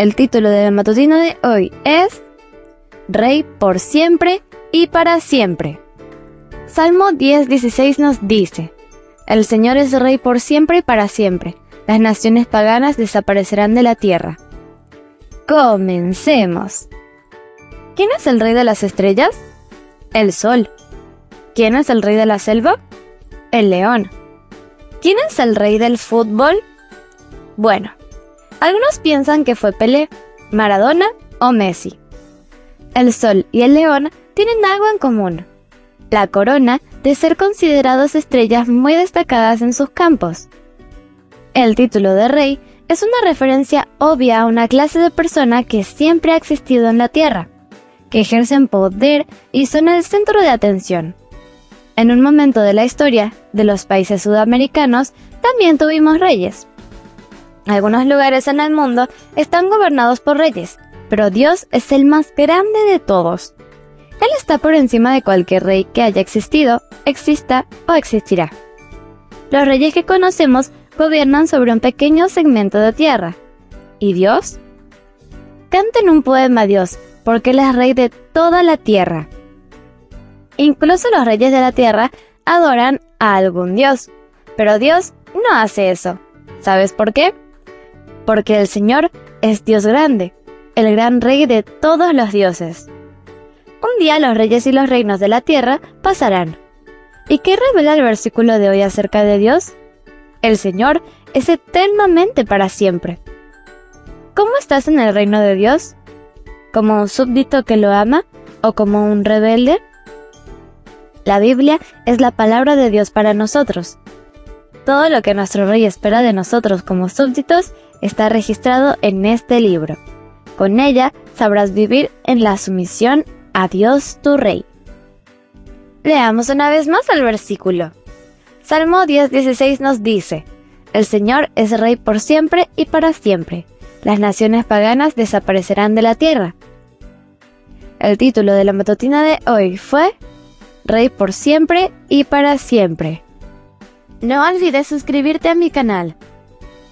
El título del matutino de hoy es Rey por siempre y para siempre. Salmo 10:16 nos dice, El Señor es Rey por siempre y para siempre. Las naciones paganas desaparecerán de la tierra. Comencemos. ¿Quién es el Rey de las estrellas? El Sol. ¿Quién es el Rey de la selva? El León. ¿Quién es el rey del fútbol? Bueno, algunos piensan que fue Pelé, Maradona o Messi. El sol y el león tienen algo en común, la corona de ser considerados estrellas muy destacadas en sus campos. El título de rey es una referencia obvia a una clase de persona que siempre ha existido en la Tierra, que ejercen poder y son el centro de atención. En un momento de la historia de los países sudamericanos también tuvimos reyes. Algunos lugares en el mundo están gobernados por reyes, pero Dios es el más grande de todos. Él está por encima de cualquier rey que haya existido, exista o existirá. Los reyes que conocemos gobiernan sobre un pequeño segmento de tierra. ¿Y Dios? Canten un poema a Dios, porque Él es rey de toda la tierra. Incluso los reyes de la tierra adoran a algún dios. Pero Dios no hace eso. ¿Sabes por qué? Porque el Señor es Dios grande, el gran rey de todos los dioses. Un día los reyes y los reinos de la tierra pasarán. ¿Y qué revela el versículo de hoy acerca de Dios? El Señor es eternamente para siempre. ¿Cómo estás en el reino de Dios? ¿Como un súbdito que lo ama o como un rebelde? La Biblia es la palabra de Dios para nosotros. Todo lo que nuestro rey espera de nosotros como súbditos está registrado en este libro. Con ella sabrás vivir en la sumisión a Dios tu rey. Leamos una vez más el versículo. Salmo 10:16 nos dice, El Señor es rey por siempre y para siempre. Las naciones paganas desaparecerán de la tierra. El título de la matutina de hoy fue Rey por siempre y para siempre. No olvides suscribirte a mi canal.